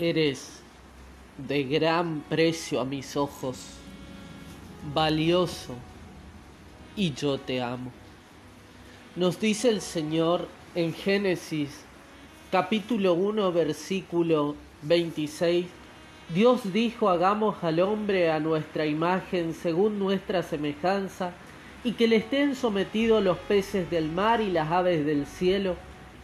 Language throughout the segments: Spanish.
Eres de gran precio a mis ojos, valioso, y yo te amo. Nos dice el Señor en Génesis capítulo 1 versículo 26, Dios dijo, hagamos al hombre a nuestra imagen según nuestra semejanza, y que le estén sometidos los peces del mar y las aves del cielo,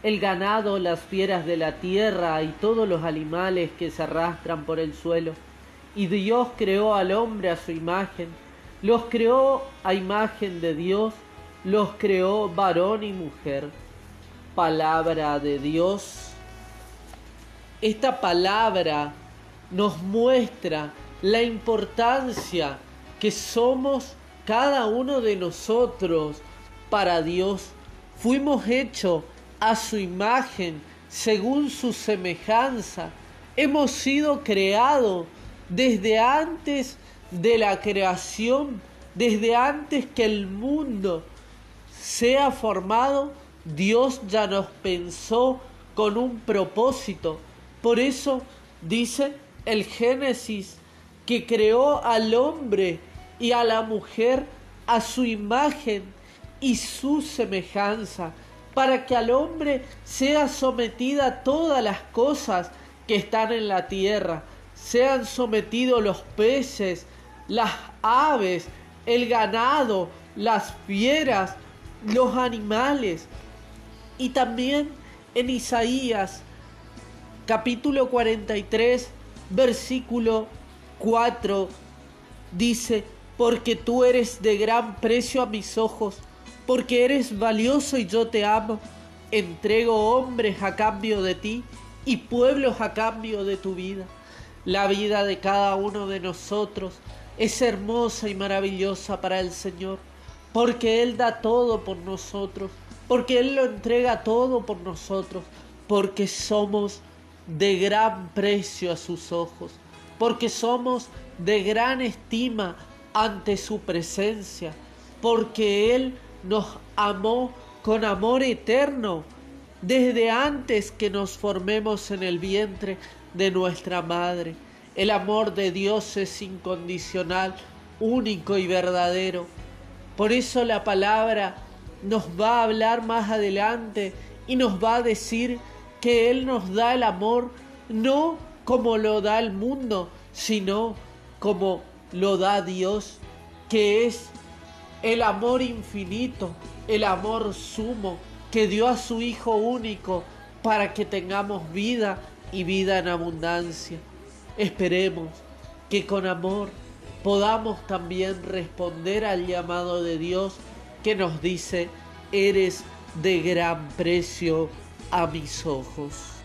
el ganado, las fieras de la tierra y todos los animales que se arrastran por el suelo. Y Dios creó al hombre a su imagen, los creó a imagen de Dios, los creó varón y mujer. Palabra de Dios. Esta palabra nos muestra la importancia que somos cada uno de nosotros para Dios. Fuimos hechos a su imagen, según su semejanza. Hemos sido creados desde antes de la creación, desde antes que el mundo sea formado, Dios ya nos pensó con un propósito. Por eso dice el Génesis que creó al hombre y a la mujer a su imagen y su semejanza para que al hombre sea sometida todas las cosas que están en la tierra, sean sometidos los peces, las aves, el ganado, las fieras, los animales. Y también en Isaías capítulo 43, versículo 4, dice, porque tú eres de gran precio a mis ojos, porque eres valioso y yo te amo. Entrego hombres a cambio de ti y pueblos a cambio de tu vida. La vida de cada uno de nosotros es hermosa y maravillosa para el Señor, porque Él da todo por nosotros, porque Él lo entrega todo por nosotros, porque somos de gran precio a sus ojos, porque somos de gran estima ante su presencia, porque Él nos amó con amor eterno desde antes que nos formemos en el vientre de nuestra madre. El amor de Dios es incondicional, único y verdadero. Por eso la palabra nos va a hablar más adelante y nos va a decir que Él nos da el amor no como lo da el mundo, sino como lo da Dios, que es el amor infinito, el amor sumo que dio a su Hijo único para que tengamos vida y vida en abundancia. Esperemos que con amor podamos también responder al llamado de Dios que nos dice, eres de gran precio a mis ojos.